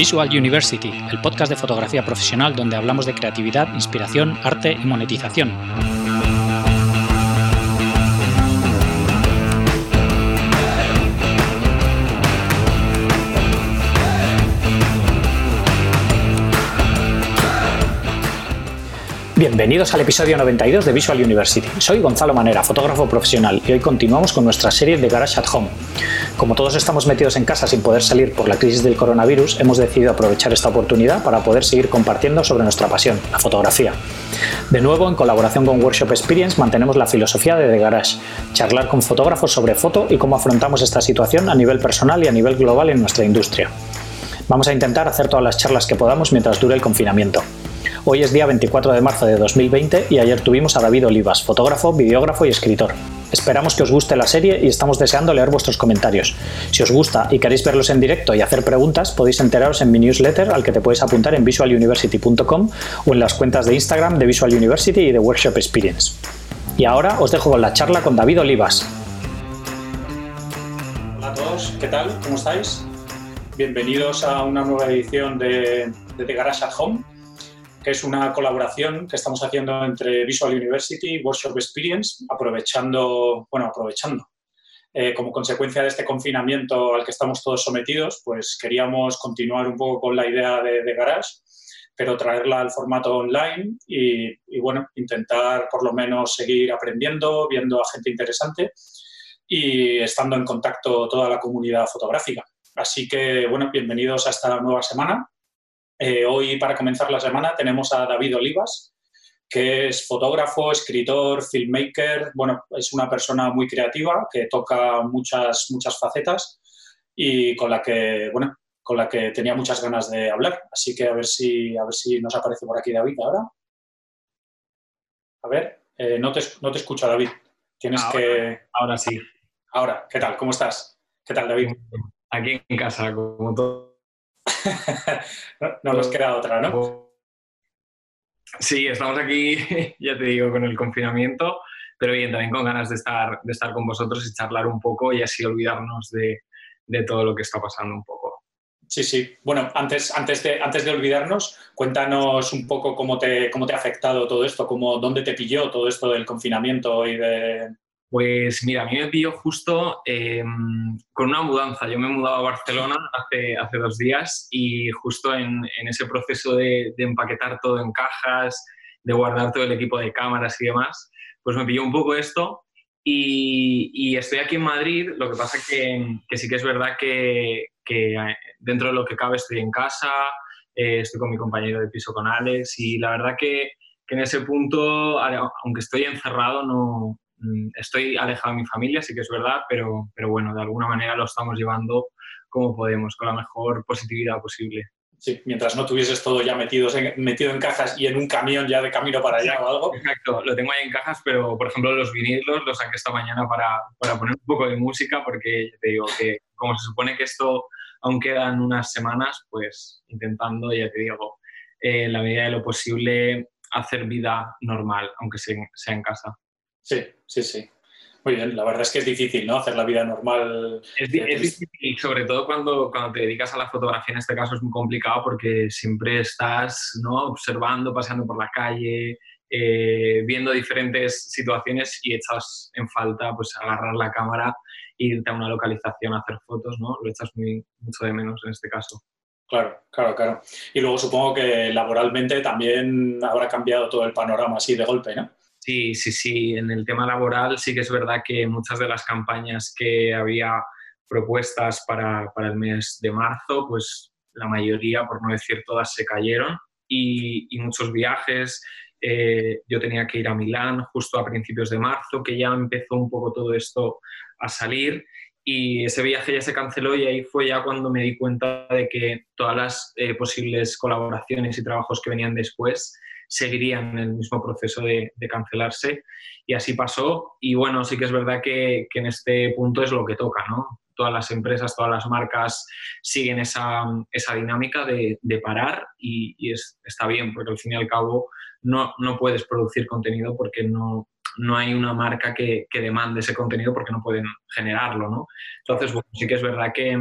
Visual University, el podcast de fotografía profesional donde hablamos de creatividad, inspiración, arte y monetización. Bienvenidos al episodio 92 de Visual University. Soy Gonzalo Manera, fotógrafo profesional, y hoy continuamos con nuestra serie de Garage at Home. Como todos estamos metidos en casa sin poder salir por la crisis del coronavirus, hemos decidido aprovechar esta oportunidad para poder seguir compartiendo sobre nuestra pasión, la fotografía. De nuevo, en colaboración con Workshop Experience, mantenemos la filosofía de The Garage, charlar con fotógrafos sobre foto y cómo afrontamos esta situación a nivel personal y a nivel global en nuestra industria. Vamos a intentar hacer todas las charlas que podamos mientras dure el confinamiento. Hoy es día 24 de marzo de 2020 y ayer tuvimos a David Olivas, fotógrafo, videógrafo y escritor. Esperamos que os guste la serie y estamos deseando leer vuestros comentarios. Si os gusta y queréis verlos en directo y hacer preguntas, podéis enteraros en mi newsletter al que te puedes apuntar en visualuniversity.com o en las cuentas de Instagram de Visual University y de Workshop Experience. Y ahora os dejo con la charla con David Olivas. Hola a todos, ¿qué tal? ¿Cómo estáis? Bienvenidos a una nueva edición de, de The Garage at Home que es una colaboración que estamos haciendo entre Visual University y Workshop Experience, aprovechando, bueno, aprovechando. Eh, como consecuencia de este confinamiento al que estamos todos sometidos, pues queríamos continuar un poco con la idea de, Garage, pero traerla al formato online y, y, bueno, intentar por lo menos seguir aprendiendo, viendo a gente interesante y estando en contacto toda la comunidad fotográfica. Así que, bueno, bienvenidos a esta nueva semana eh, hoy, para comenzar la semana, tenemos a David Olivas, que es fotógrafo, escritor, filmmaker. Bueno, es una persona muy creativa que toca muchas, muchas facetas y con la que, bueno, con la que tenía muchas ganas de hablar. Así que a ver si, a ver si nos aparece por aquí David ahora. A ver, eh, no, te, no te escucho, David. Tienes que. Ahora sí. Ahora, ¿qué tal? ¿Cómo estás? ¿Qué tal, David? Aquí en casa, como todo no, nos queda otra, ¿no? Sí, estamos aquí, ya te digo, con el confinamiento, pero bien, también con ganas de estar, de estar con vosotros y charlar un poco y así olvidarnos de, de todo lo que está pasando un poco. Sí, sí. Bueno, antes, antes, de, antes de olvidarnos, cuéntanos un poco cómo te, cómo te ha afectado todo esto, cómo, dónde te pilló todo esto del confinamiento y de, pues mira, a mí me pilló justo em, con una mudanza. Yo me he mudado a Barcelona hace, hace dos días y justo en, ese proceso de, empaquetar todo en cajas, de guardar todo el equipo de cámaras y demás, pues me pilló un poco esto. Y, estoy aquí en Madrid, lo que pasa que, que sí que es verdad que, que, dentro de lo que cabe estoy en casa, eh, estoy con mi compañero de piso con Alex y la verdad que, que en ese punto, aunque estoy encerrado, no, estoy alejado de mi familia, sí que es verdad, pero, pero bueno, de alguna manera lo estamos llevando como podemos, con la mejor positividad posible. Sí, mientras no tuvieses todo ya metido en, metido en cajas y en un camión ya de camino para allá o algo. Exacto, lo tengo ahí en cajas, pero por ejemplo los vinilos los saqué esta mañana para, para poner un poco de música porque te digo que como se supone que esto aún quedan unas semanas, pues intentando, ya te digo, eh, en la medida de lo posible hacer vida normal, aunque sea en casa. Sí, sí, sí. Muy bien, la verdad es que es difícil, ¿no? Hacer la vida normal. Es, difícil, sobre todo cuando, cuando te dedicas a la fotografía, en este caso es muy complicado porque siempre estás ¿no? observando, paseando por la calle, eh, viendo diferentes situaciones y echas en falta pues agarrar la cámara e irte a una localización a hacer fotos, ¿no? Lo echas muy, mucho de menos en este caso. Claro, claro, claro. Y luego supongo que laboralmente también habrá cambiado todo el panorama así de golpe, ¿no? Sí, sí, sí. En el tema laboral sí que es verdad que muchas de las campañas que había propuestas para, el mes de marzo, pues la mayoría, por no decir todas, se cayeron y, muchos viajes. Eh, yo tenía que ir a Milán justo a principios de marzo, que ya empezó un poco todo esto a salir y ese viaje ya se canceló y ahí fue ya cuando me di cuenta de que todas las eh, posibles colaboraciones y trabajos que venían después seguirían el mismo proceso de, cancelarse y así pasó. Y bueno, sí que es verdad que, en este punto es lo que toca, ¿no? Todas las empresas, todas las marcas siguen esa, esa dinámica de, parar y, está bien, porque al fin y al cabo no, no puedes producir contenido porque no, no hay una marca que, que, demande ese contenido porque no pueden generarlo, ¿no? Entonces, sí que es verdad que,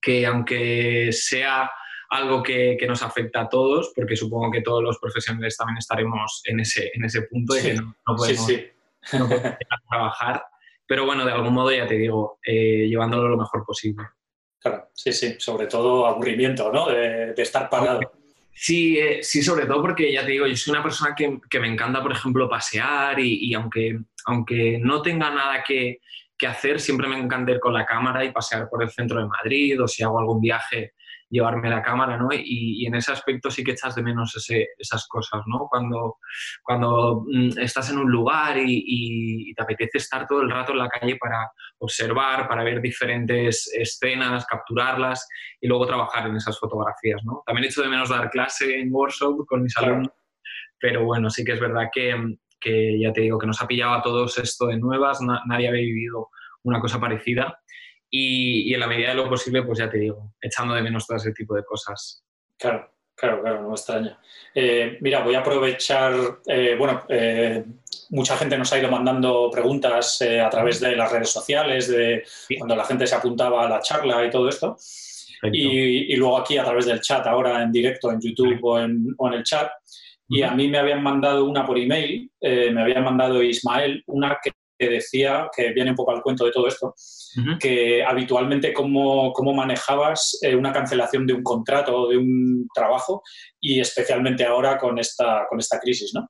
que aunque sea algo que, que, nos afecta a todos, porque supongo que todos los profesionales también estaremos en ese, en ese punto de que no, podemos, trabajar. Pero bueno, de algún modo ya te digo, eh, llevándolo lo mejor posible. Claro, sí, sí, sobre todo aburrimiento, ¿no? De, de estar parado. Sí, eh, sí, sobre todo porque ya te digo, yo soy una persona que, que me encanta, por ejemplo, pasear y, y, aunque, aunque no tenga nada que, que hacer, siempre me encanta ir con la cámara y pasear por el centro de Madrid o si hago algún viaje llevarme la cámara, ¿no? Y, en ese aspecto sí que echas de menos esas cosas, ¿no? Cuando, cuando mm, estás en un lugar y, te apetece estar todo el rato en la calle para observar, para ver diferentes escenas, capturarlas y luego trabajar en esas fotografías, ¿no? También echo de menos dar clase en workshop con mis alumnos, pero bueno, sí que es verdad que, que, ya te digo que nos ha pillado a todos esto de nuevas, nadie había vivido una cosa parecida y, en la medida de lo posible, pues ya te digo, echando de menos todo ese tipo de cosas. Claro, claro, claro, no me extraña. Eh, mira, voy a aprovechar, eh, bueno, eh, mucha gente nos ha ido mandando preguntas a través de las redes sociales, de cuando la gente se apuntaba a la charla y todo esto. Y, y, luego aquí a través del chat, ahora en directo en YouTube o en, o en, el chat. Y a mí me habían mandado una por email, me habían mandado Ismael, una que decía, que viene un poco al cuento de todo esto, que habitualmente cómo, cómo manejabas eh, una cancelación de un contrato o de un trabajo y especialmente ahora con esta, con esta crisis, ¿no?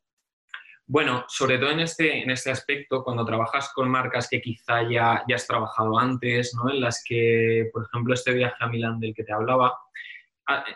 Bueno, sobre todo en este, en este aspecto, cuando trabajas con marcas que quizá ya, ya has trabajado antes, ¿no? en las que, por ejemplo, este viaje a Milán del que te hablaba,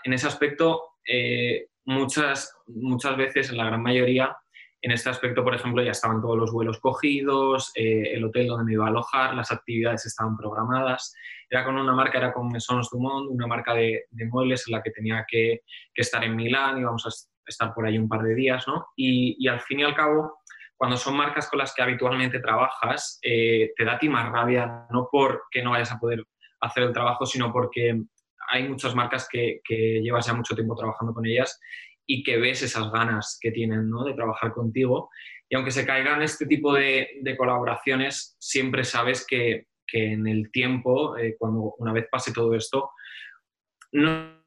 en ese aspecto, eh, muchas, muchas veces, en la gran mayoría, en este aspecto, por ejemplo, ya estaban todos los vuelos cogidos, eh, el hotel donde me iba a alojar, las actividades estaban programadas. Era con una marca, era con Maisons Dumont, una marca de, muebles en la que tenía que, estar en Milán, íbamos a estar por ahí un par de días, ¿no? Y, al fin y al cabo, cuando son marcas con las que habitualmente trabajas, eh, te da a ti más rabia, no porque no vayas a poder hacer el trabajo, sino porque hay muchas marcas que llevas ya mucho tiempo trabajando con ellas y que ves esas ganas que tienen ¿no? de trabajar contigo. Y aunque se caigan este tipo de, de colaboraciones, siempre sabes que, que en el tiempo, eh, cuando una vez pase todo esto, no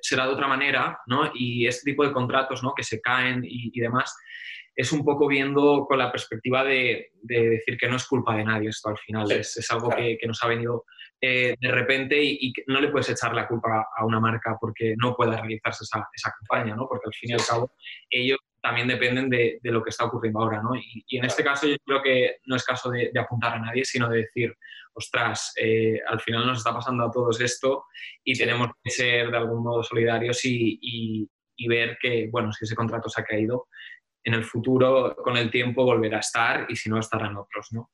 será de otra manera, ¿no? Y este tipo de contratos, ¿no? Que se caen y, y demás, es un poco viendo con la perspectiva de, de, decir que no es culpa de nadie esto al final, es, es, algo que, que, nos ha venido eh, de repente y, no le puedes echar la culpa a una marca porque no pueda realizarse esa, esa campaña, ¿no? Porque al fin y al cabo ellos también dependen de, de lo que está ocurriendo ahora, ¿no? Y, y, en este caso yo creo que no es caso de, de apuntar a nadie, sino de decir, ostras, eh, al final nos está pasando a todos esto y tenemos que ser de algún modo solidarios y, y ver que, bueno, si ese contrato se ha caído, en el futuro, con el tiempo, volverá a estar y si no, estarán otros, ¿no?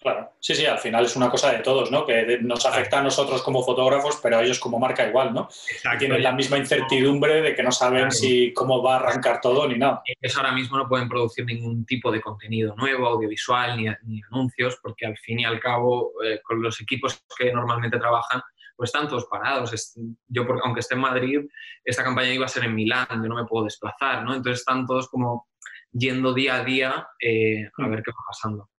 Claro, sí, sí, al final es una cosa de todos, ¿no? Que nos afecta a nosotros como fotógrafos, pero a ellos como marca igual, ¿no? Tienen la misma incertidumbre de que no saben si cómo va a arrancar todo ni nada. Ellos ahora mismo no pueden producir ningún tipo de contenido nuevo, audiovisual, ni, ni anuncios, porque al fin y al cabo, eh, con los equipos que normalmente trabajan, pues están todos parados. Yo, aunque esté en Madrid, esta campaña iba a ser en Milán, yo no me puedo desplazar, ¿no? Entonces están todos como yendo día a día eh, a mm. ver qué va pasando.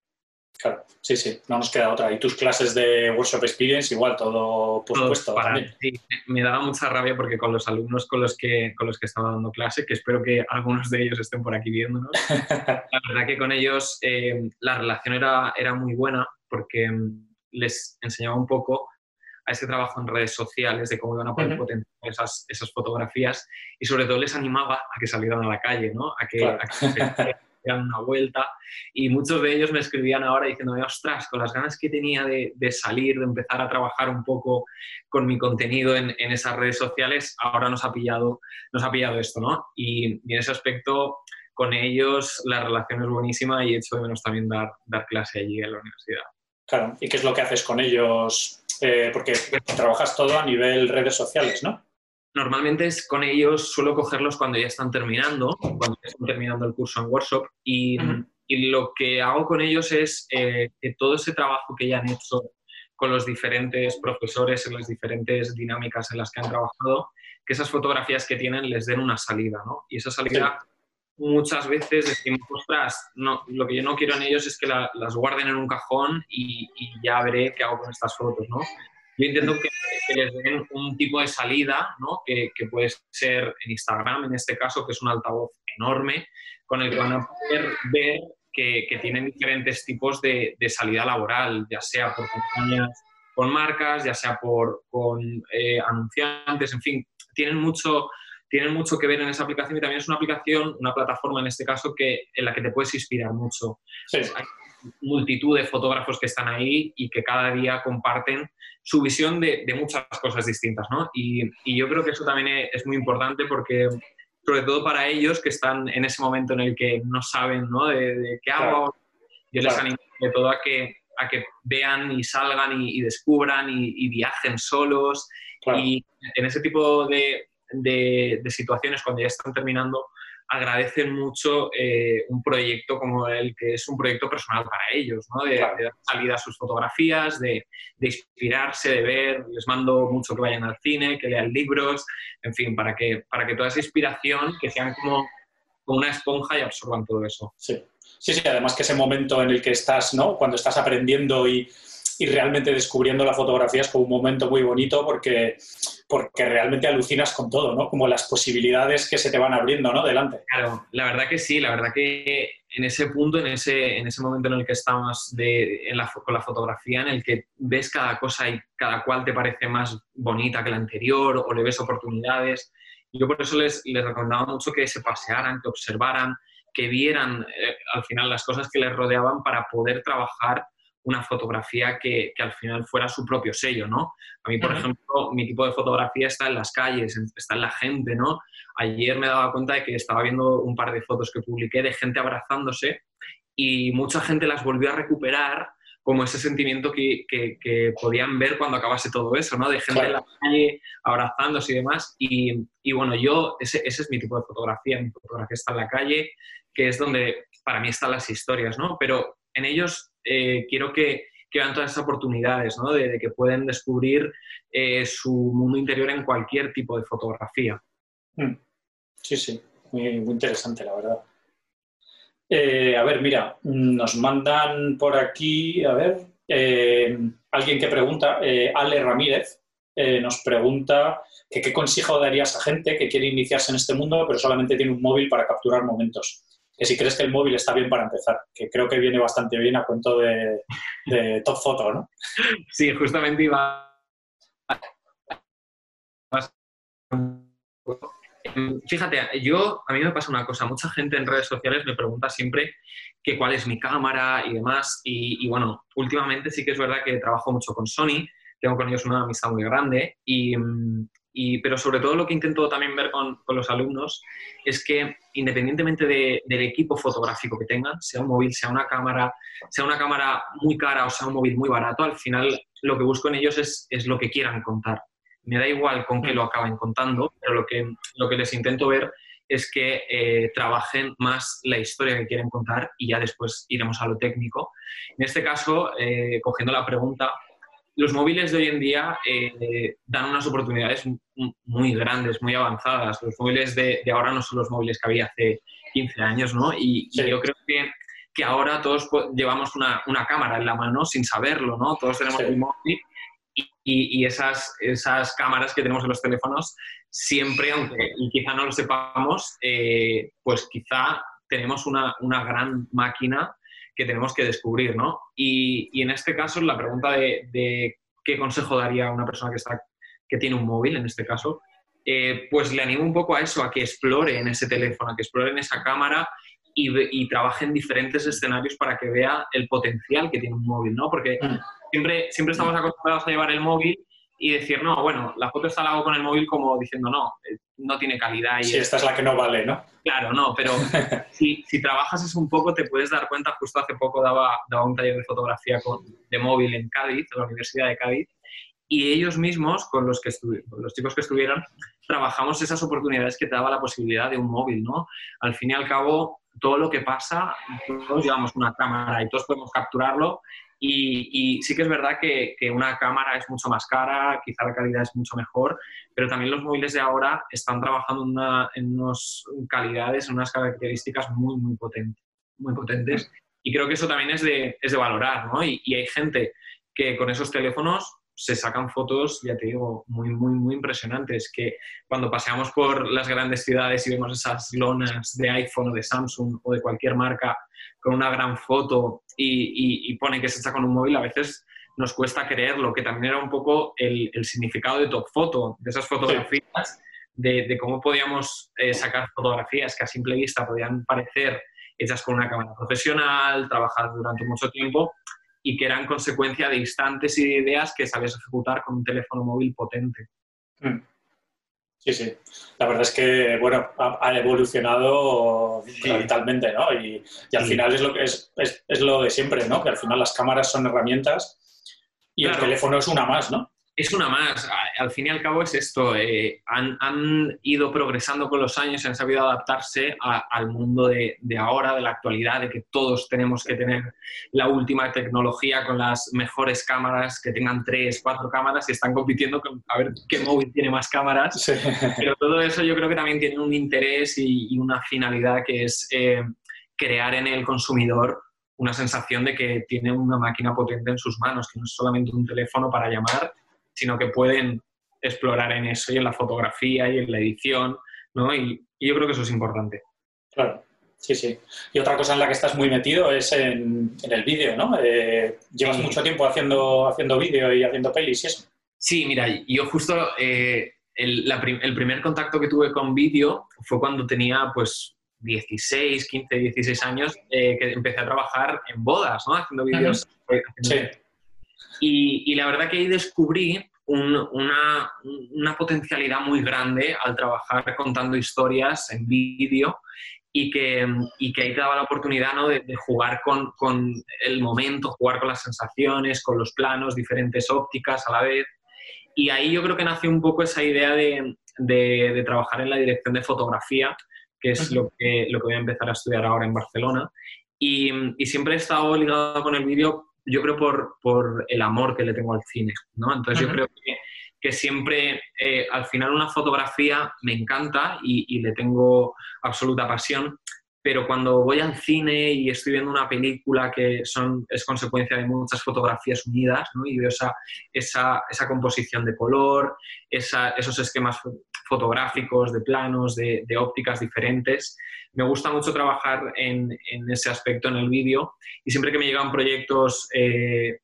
Claro, sí, sí, no nos queda otra. Y tus clases de Workshop Experience, igual, todo por supuesto. Sí, me daba mucha rabia porque con los alumnos con los que, con los que estaba dando clase, que espero que algunos de ellos estén por aquí viéndonos, la verdad que con ellos eh, la relación era, era muy buena porque mm, les enseñaba un poco a ese trabajo en redes sociales, de cómo iban a poder potenciar esas, esas, fotografías y sobre todo les animaba a que salieran a la calle, ¿no? a que, a que una vuelta y muchos de ellos me escribían ahora diciendo, ostras, con las ganas que tenía de, salir, de empezar a trabajar un poco con mi contenido en, esas redes sociales, ahora nos ha pillado, nos ha pillado esto, ¿no? Y, en ese aspecto, con ellos la relación es buenísima y hecho de menos también dar, dar clase allí en la universidad. Claro, ¿y qué es lo que haces con ellos? Eh, porque trabajas todo a nivel redes sociales, ¿no? Normalmente es con ellos, suelo cogerlos cuando ya están terminando, cuando ya están terminando el curso en workshop y, y lo que hago con ellos es eh, que todo ese trabajo que ya han hecho con los diferentes profesores en las diferentes dinámicas en las que han trabajado, que esas fotografías que tienen les den una salida, ¿no? Y esa salida muchas veces decimos, ostras, no, lo que yo no quiero en ellos es que las guarden en un cajón y, ya veré qué hago con estas fotos, ¿no? Yo intento que, les den un tipo de salida, ¿no? Que, que, puede ser en Instagram, en este caso, que es un altavoz enorme, con el que van a poder ver que, que tienen diferentes tipos de, de, salida laboral, ya sea por compañías con marcas, ya sea por, con eh, anunciantes, en fin, tienen mucho, tienen mucho que ver en esa aplicación y también es una aplicación, una plataforma en este caso, que, en la que te puedes inspirar mucho. Hay multitud de fotógrafos que están ahí y que cada día comparten su visión de, de muchas cosas distintas, ¿no? Y, y, yo creo que eso también es muy importante porque, sobre todo para ellos que están en ese momento en el que no saben, ¿no? De, qué hago, yo les animo de todo a que, a que vean y salgan y, descubran y, viajen solos. Y en ese tipo de, de, situaciones, cuando ya están terminando, agradecen mucho eh, un proyecto como el que es un proyecto personal para ellos, ¿no? de, dar salida a sus fotografías, de, de, inspirarse, de ver, les mando mucho que vayan al cine, que lean libros, en fin, para que, para que toda esa inspiración, que sean como, como una esponja y absorban todo eso. Sí. sí, sí, además que ese momento en el que estás, ¿no? cuando estás aprendiendo y y realmente descubriendo la fotografía es como un momento muy bonito porque, porque realmente alucinas con todo, ¿no? Como las posibilidades que se te van abriendo, ¿no? Delante. Claro, la verdad que sí, la verdad que en ese punto, en ese, en ese momento en el que estamos de, con la fotografía, en el que ves cada cosa y cada cual te parece más bonita que la anterior o le ves oportunidades, yo por eso les, les recomendaba mucho que se pasearan, que observaran, que vieran eh, al final las cosas que les rodeaban para poder trabajar una fotografía que, que, al final fuera su propio sello, ¿no? A mí, por ejemplo, mi tipo de fotografía está en las calles, está en la gente, ¿no? Ayer me daba cuenta de que estaba viendo un par de fotos que publiqué de gente abrazándose y mucha gente las volvió a recuperar como ese sentimiento que, que, podían ver cuando acabase todo eso, ¿no? De gente en la calle abrazándose y demás. Y, y bueno, yo, ese, ese, es mi tipo de fotografía, mi fotografía está en la calle, que es donde para mí están las historias, ¿no? Pero en ellos eh, quiero que, vean todas esas oportunidades, ¿no? de, que pueden descubrir eh, su mundo interior en cualquier tipo de fotografía. Hmm. Sí, sí, muy, interesante, la verdad. Eh, a ver, mira, nos mandan por aquí, a ver, alguien que pregunta, Ale Ramírez, nos pregunta que qué consejo darías a gente que quiere iniciarse en este mundo, pero solamente tiene un móvil para capturar momentos que si crees que el móvil está bien para empezar, que creo que viene bastante bien a cuento de, Top Photo, ¿no? Sí, justamente iba... Fíjate, yo, a mí me pasa una cosa, mucha gente en redes sociales me pregunta siempre que cuál es mi cámara y demás, y, y bueno, últimamente sí que es verdad que trabajo mucho con Sony, tengo con ellos una amistad muy grande, y, pero sobre todo lo que intento también ver con, con los alumnos es que independientemente del equipo fotográfico que tengan, sea un móvil, sea una cámara, sea una cámara muy cara o sea un móvil muy barato, al final lo que busco en ellos es, es lo que quieran contar. Me da igual con qué lo acaben contando, pero lo que, lo que les intento ver es que eh, trabajen más la historia que quieren contar y ya después iremos a lo técnico. En este caso, eh, cogiendo la pregunta, los móviles de hoy en día eh, dan unas oportunidades muy grandes, muy avanzadas. Los móviles de, ahora no son los móviles que había hace 15 años, ¿no? Y, yo creo que, que, ahora todos llevamos una, una, cámara en la mano sin saberlo, ¿no? Todos tenemos un móvil y, y, esas, esas cámaras que tenemos en los teléfonos siempre, aunque y quizá no lo sepamos, eh, pues quizá tenemos una, una gran máquina que tenemos que descubrir, ¿no? Y, en este caso, la pregunta de, qué consejo daría a una persona que, está, que tiene un móvil, en este caso, eh, pues le animo un poco a eso, a que explore en ese teléfono, a que explore en esa cámara y, trabaje en diferentes escenarios para que vea el potencial que tiene un móvil, ¿no? Porque mm. siempre, siempre estamos acostumbrados a llevar el móvil y decir, no, bueno, la foto está la hago con el móvil como diciendo, no, eh, no tiene calidad. Y sí, esta es la que no vale, ¿no? Claro, no, pero si, si, trabajas eso un poco te puedes dar cuenta, justo hace poco daba, daba un taller de fotografía con, de móvil en Cádiz, en la Universidad de Cádiz, y ellos mismos, con los, que con los chicos que estuvieron, trabajamos esas oportunidades que te daba la posibilidad de un móvil, ¿no? Al fin y al cabo, todo lo que pasa, todos llevamos una cámara y todos podemos capturarlo. Y, sí que es verdad que, una cámara es mucho más cara, quizá la calidad es mucho mejor, pero también los móviles de ahora están trabajando una, en unas calidades, en unas características muy, muy potentes. Muy potentes. Y creo que eso también es de, es de valorar, ¿no? Y, y hay gente que con esos teléfonos se sacan fotos, ya te digo, muy, muy, muy impresionantes, que cuando paseamos por las grandes ciudades y vemos esas lonas de iPhone o de Samsung o de cualquier marca con una gran foto y, pone que se está con un móvil, a veces nos cuesta creerlo, que también era un poco el, significado de Top Photo, de esas fotografías, de, cómo podíamos eh, sacar fotografías que a simple vista podían parecer hechas con una cámara profesional, trabajadas durante mucho tiempo, y que eran consecuencia de instantes y de ideas que sabías ejecutar con un teléfono móvil potente. Mm. Sí, sí. La verdad es que, bueno, ha, evolucionado radikalmente, ¿no? Y, al final es lo, que es, es, lo de siempre, ¿no? Que al final las cámaras son herramientas y el teléfono es una más, ¿no? Es una más. Al fin y al cabo es esto. Eh, han, ido progresando con los años y han sabido adaptarse al mundo de, ahora, de la actualidad, de que todos tenemos que tener la última tecnología con las mejores cámaras, que tengan tres, cuatro cámaras y están compitiendo con a ver qué móvil tiene más cámaras. Pero todo eso yo creo que también tiene un interés y, una finalidad que es eh, crear en el consumidor una sensación de que tiene una máquina potente en sus manos, que no es solamente un teléfono para llamar sino que pueden explorar en eso y en la fotografía y en la edición, ¿no? Y, yo creo que eso es importante. Claro, sí, sí. Y otra cosa en la que estás muy metido es en, el vídeo, ¿no? Eh, llevas mucho tiempo haciendo, haciendo vídeo y haciendo pelis y eso. Sí, mira, yo justo eh, el, el, primer contacto que tuve con vídeo fue cuando tenía pues 16, 15, 16 años, eh, que empecé a trabajar en bodas, ¿no? Haciendo vídeos. sí. Y, la verdad que ahí descubrí una, potencialidad muy grande al trabajar contando historias en vídeo y que, que ahí te daba la oportunidad ¿no? de, jugar con, el momento, jugar con las sensaciones, con los planos, diferentes ópticas a la vez. Y ahí yo creo que nació un poco esa idea de, trabajar en la dirección de fotografía, que es lo que, lo que voy a empezar a estudiar ahora en Barcelona. Y, y siempre he estado ligado con el vídeo yo creo por, por, el amor que le tengo al cine, ¿no? Entonces yo creo que, que siempre, eh, al final una fotografía me encanta y, y, le tengo absoluta pasión, pero cuando voy al cine y estoy viendo una película que son, es consecuencia de muchas fotografías unidas, ¿no? y veo esa, esa, esa composición de color, esa, esos esquemas fotográficos, de planos, de, de, ópticas diferentes, me gusta mucho trabajar en, en ese aspecto en el vídeo y siempre que me llegan proyectos eh,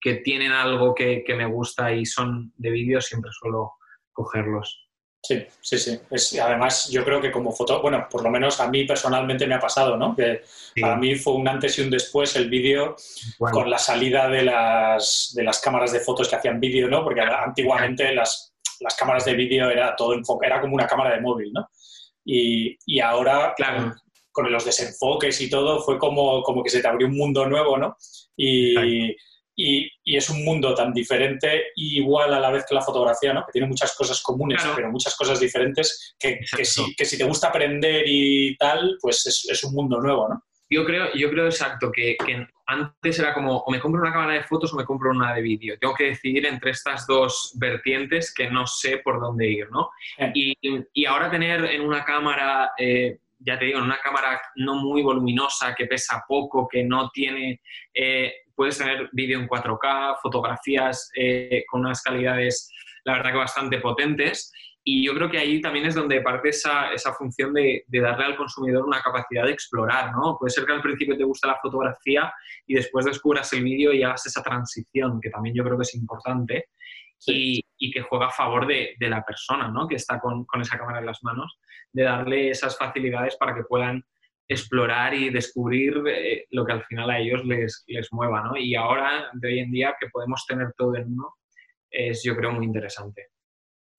que tienen algo que, que me gusta y son de vídeo, siempre suelo cogerlos. Sí, sí, sí. además, yo creo que como foto, bueno, por lo menos a mí personalmente me ha pasado, ¿no? Que para mí fue un antes y un después el vídeo con la salida de las, de las cámaras de fotos que hacían vídeo, ¿no? Porque antiguamente las, las cámaras de vídeo era todo enfoque, era como una cámara de móvil, ¿no? Y, y ahora, claro. con, los desenfoques y todo, fue como, como que se te abrió un mundo nuevo, ¿no? Y, y, es un mundo tan diferente igual a la vez que la fotografía, ¿no? que tiene muchas cosas comunes, pero muchas cosas diferentes, que, que, si, que, si, te gusta aprender y tal, pues es, es, un mundo nuevo, ¿no? Yo creo, yo creo exacto que, que, antes era como o me compro una cámara de fotos o me compro una de vídeo. Tengo que decidir entre estas dos vertientes que no sé por dónde ir, ¿no? Eh. Y, y, ahora tener en una cámara... Eh, ya te digo, en una cámara no muy voluminosa, que pesa poco, que no tiene eh, puedes tener vídeo en 4K, fotografías eh, con unas calidades, la verdad que bastante potentes. Y yo creo que ahí también es donde parte esa, esa función de, de, darle al consumidor una capacidad de explorar, ¿no? Puede ser que al principio te guste la fotografía y después descubras el vídeo y hagas esa transición, que también yo creo que es importante y, y, que juega a favor de, de, la persona, ¿no? Que está con, con esa cámara en las manos, de darle esas facilidades para que puedan explorar y descubrir eh, lo que al final a ellos les, les mueva, ¿no? Y ahora, de hoy en día, que podemos tener todo en uno, es yo creo muy interesante.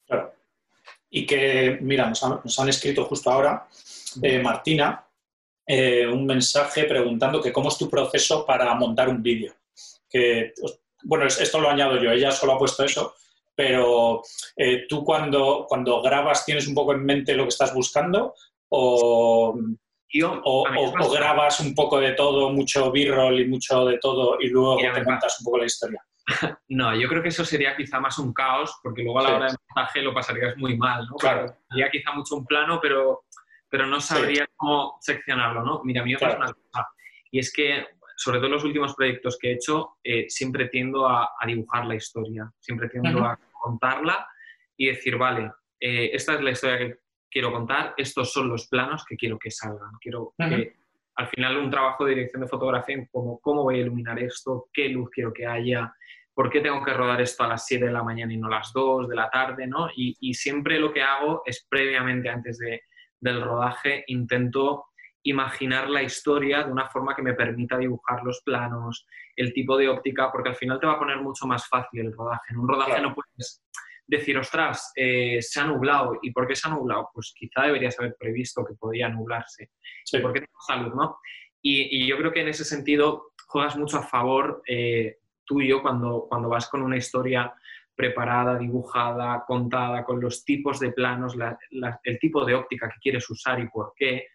Claro. Y que, mira, nos han, escrito justo ahora, eh, Martina, eh, un mensaje preguntando que cómo es tu proceso para montar un vídeo. Que, bueno, esto lo añado yo, ella solo ha puesto eso, pero tú cuando, cuando grabas tienes un poco en mente lo que estás buscando o o, grabas un poco de todo, mucho b-roll y mucho de todo, y luego te cuentas un poco la historia. no, yo creo que eso sería quizá más un caos, porque luego a la hora de montaje lo pasarías muy mal, ¿no? Claro. Sería quizá mucho un plano, pero, pero no sabría cómo seccionarlo, ¿no? Mira, a mí me pasa una cosa, y es que, sobre todo en los últimos proyectos que he hecho, eh, siempre tiendo a, dibujar la historia, siempre tiendo a contarla y decir, vale, eh, esta es la historia que quiero contar, estos son los planos que quiero que salgan. Quiero que al final un trabajo de dirección de fotografía, como cómo voy a iluminar esto, qué luz quiero que haya, por qué tengo que rodar esto a las 7 de la mañana y no a las 2 de la tarde, ¿no? Y, siempre lo que hago es previamente, antes de, del rodaje, intento imaginar la historia de una forma que me permita dibujar los planos, el tipo de óptica, porque al final te va a poner mucho más fácil el rodaje. En un rodaje no puedes decir, ostras, eh, se ha nublado. ¿Y por qué se ha nublado? Pues quizá deberías haber previsto que podía nublarse. ¿Por qué tengo salud, no? Y, yo creo que en ese sentido juegas mucho a favor eh, tuyo cuando, cuando vas con una historia preparada, dibujada, contada, con los tipos de planos, el tipo de óptica que quieres usar y por qué,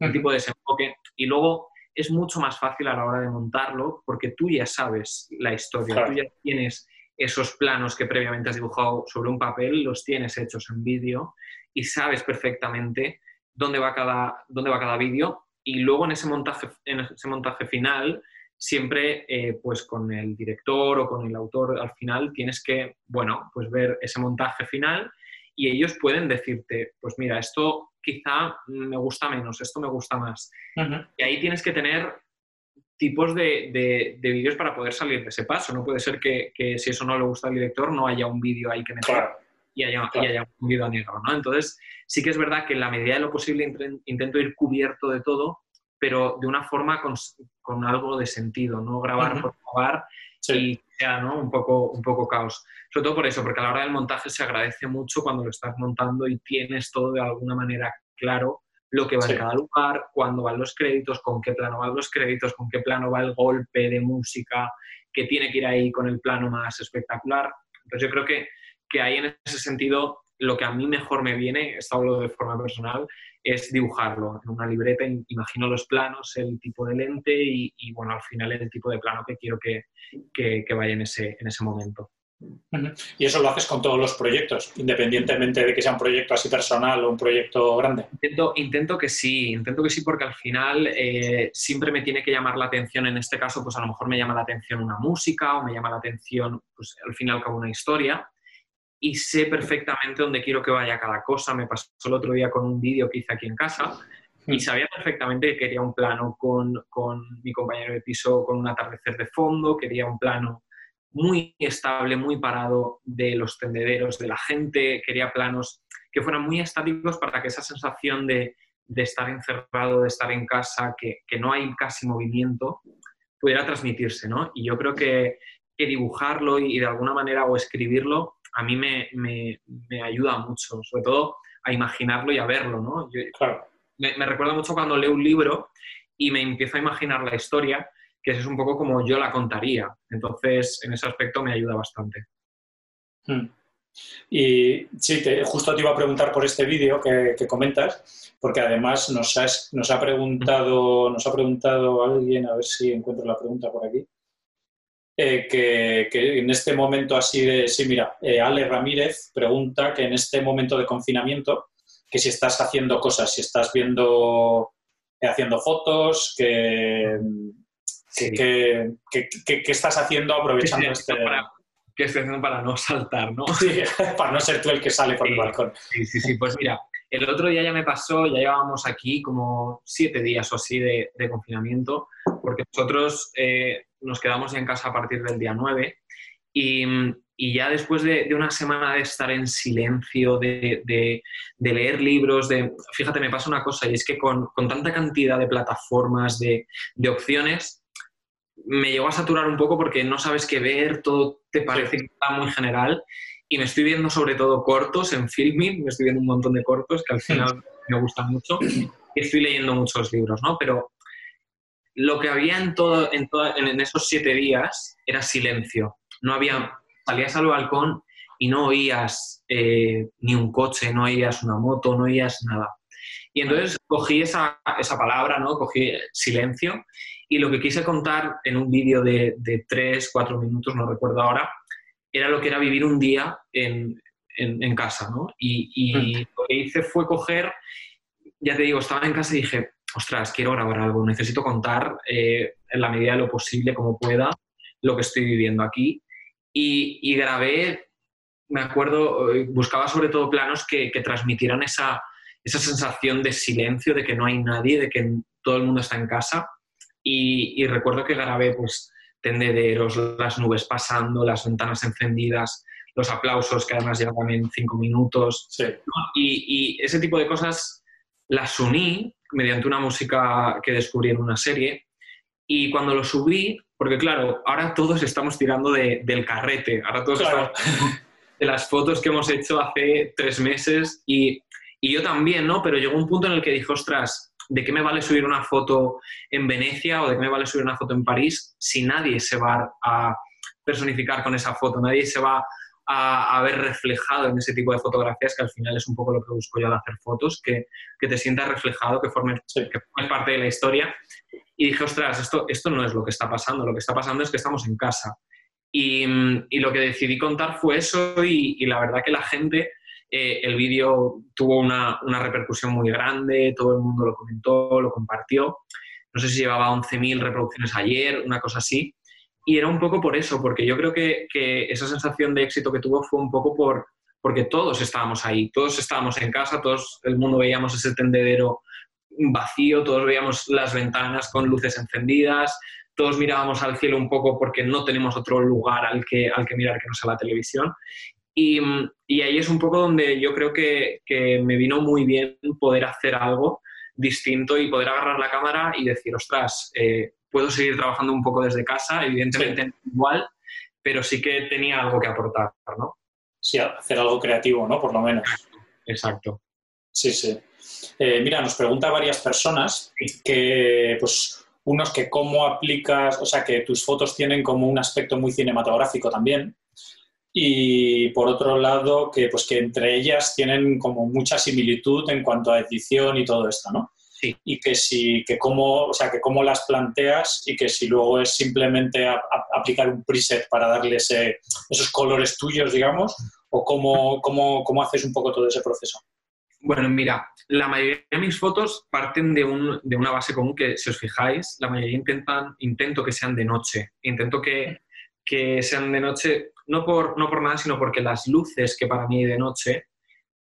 el tipo de desenfoque. Y luego es mucho más fácil a la hora de montarlo porque tú ya sabes la historia, tú ya tienes esos planos que previamente has dibujado sobre un papel, los tienes hechos en vídeo y sabes perfectamente dónde va cada, dónde va cada vídeo y luego en ese montaje, en ese montaje final siempre eh, pues con el director o con el autor al final tienes que, bueno, pues ver ese montaje final y ellos pueden decirte, pues mira, esto quizá me gusta menos, esto me gusta más. Y ahí tienes que tener tipos de, vídeos para poder salir de ese paso. No puede ser que, si eso no le gusta al director no haya un vídeo ahí que meter y, haya, un vídeo negro, ¿no? Entonces, sí que es verdad que en la medida de lo posible intento ir cubierto de todo, pero de una forma con, algo de sentido, no grabar por grabar y sea ¿no? un, poco, un poco caos. Sobre todo por eso, porque a la hora del montaje se agradece mucho cuando lo estás montando y tienes todo de alguna manera claro lo que va en cada lugar, cuándo van los créditos, con qué plano van los créditos, con qué plano va el golpe de música, que tiene que ir ahí con el plano más espectacular. Entonces yo creo que, que ahí en ese sentido lo que a mí mejor me viene, esto hablo de forma personal, es dibujarlo en una libreta, imagino los planos, el tipo de lente y, bueno, al final el tipo de plano que quiero que, que, que vaya en ese, en ese momento. Y eso lo haces con todos los proyectos, independientemente de que sea un proyecto así personal o un proyecto grande. Intento, intento que sí, intento que sí, porque al final eh, siempre me tiene que llamar la atención, en este caso, pues a lo mejor me llama la atención una música o me llama la atención, pues al final como una historia. Y sé perfectamente dónde quiero que vaya cada cosa. Me pasó el otro día con un vídeo que hice aquí en casa y sabía perfectamente que quería un plano con, con mi compañero de piso con un atardecer de fondo, quería un plano muy estable, muy parado de los tendederos, de la gente, quería planos que fueran muy estáticos para que esa sensación de, estar encerrado, de estar en casa, que, no hay casi movimiento, pudiera transmitirse, ¿no? Y yo creo que, dibujarlo y, de alguna manera o escribirlo a mí me, ayuda mucho, sobre todo a imaginarlo y a verlo, ¿no? me, me recuerda mucho cuando leo un libro y me empiezo a imaginar la historia que es un poco como yo la contaría. Entonces, en ese aspecto me ayuda bastante. Hmm. Y sí, justo te iba a preguntar por este vídeo que, comentas, porque además nos, nos, ha preguntado, nos ha preguntado alguien, a ver si encuentro la pregunta por aquí, eh, que, en este momento así de, sí, mira, eh, Ale Ramírez pregunta que en este momento de confinamiento, que si estás haciendo cosas, si estás viendo, eh, haciendo fotos, que ¿Qué, estás haciendo aprovechando este...? ¿Qué estoy haciendo para no saltar, no? Sí, para no ser tú el que sale por el balcón. Sí, sí, sí. Pues mira, el otro día ya me pasó, ya llevábamos aquí como siete días o así de, confinamiento, porque nosotros eh, nos quedamos en casa a partir del día 9 y, y ya después de, de, una semana de estar en silencio, de, de, de, leer libros, de, fíjate, me pasa una cosa y es que con, con tanta cantidad de plataformas, de, opciones, me llegó a saturar un poco porque no sabes qué ver, todo te parece que está muy general. Y me estoy viendo sobre todo cortos en filming, me estoy viendo un montón de cortos que al final me gustan mucho. Y estoy leyendo muchos libros, ¿no? Pero lo que había en, todo, en, en esos siete días era silencio. No había, salías al balcón y no oías eh, ni un coche, no oías una moto, no oías nada. Y entonces cogí esa, esa palabra, ¿no? Cogí silencio y lo que quise contar en un vídeo de, de tres, cuatro minutos, no recuerdo ahora, era lo que era vivir un día en, en, casa, ¿no? Y, y mm. lo que hice fue coger, ya te digo, estaba en casa y dije, ostras, quiero grabar algo, necesito contar eh, en la medida de lo posible, como pueda, lo que estoy viviendo aquí. Y, y grabé, me acuerdo, eh, buscaba sobre todo planos que, que transmitieran esa, esa sensación de silencio, de que no hay nadie, de que todo el mundo está en casa. Y, y recuerdo que grabé pues tendederos, las nubes pasando, las ventanas encendidas, los aplausos que además llevan también cinco minutos. Y, y, ese tipo de cosas las uní mediante una música que descubrí en una serie. Y cuando lo subí, porque claro, ahora todos estamos tirando de, del carrete, ahora todos estamos de las fotos que hemos hecho hace tres meses y, y yo también, ¿no? Pero llegó un punto en el que dije, ostras, ¿de qué me vale subir una foto en Venecia o de qué me vale subir una foto en París si nadie se va a personificar con esa foto, nadie se va a, ver reflejado en ese tipo de fotografías, que al final es un poco lo que busco yo al hacer fotos, que, que te sientas reflejado, que formes, que parte de la historia. Y dije, ostras, esto, esto no es lo que está pasando, lo que está pasando es que estamos en casa. Y, y lo que decidí contar fue eso y, y la verdad que la gente, eh, el vídeo tuvo una, una, repercusión muy grande, todo el mundo lo comentó, lo compartió. No sé si llevaba 11.000 reproducciones ayer, una cosa así. Y era un poco por eso, porque yo creo que, que, esa sensación de éxito que tuvo fue un poco por porque todos estábamos ahí, todos estábamos en casa, todos el mundo veíamos ese tendedero vacío, todos veíamos las ventanas con luces encendidas, todos mirábamos al cielo un poco porque no tenemos otro lugar al que, al que mirar que no sea la televisión. Y, y ahí es un poco donde yo creo que, que me vino muy bien poder hacer algo distinto y poder agarrar la cámara y decir, ostras, eh, puedo seguir trabajando un poco desde casa, evidentemente igual, pero sí que tenía algo que aportar, ¿no? Sí, hacer algo creativo, ¿no? Por lo menos. Exacto. Sí, sí. Eh, mira, nos pregunta varias personas que, pues, unos que cómo aplicas, o sea, que tus fotos tienen como un aspecto muy cinematográfico también. Y por otro lado, que, pues, que entre ellas tienen como mucha similitud en cuanto a edición y todo esto, ¿no? Y que si que cómo, o sea, que cómo las planteas y que si luego es simplemente aplicar un preset para darle esos colores tuyos, digamos, o cómo, cómo, cómo, haces un poco todo ese proceso. Bueno, mira, la mayoría de mis fotos parten de, un, de una base común que, si os fijáis, la mayoría intentan, intento que sean de noche. Intento que, que sean de noche, no por, no por nada, sino porque las luces que para mí hay de noche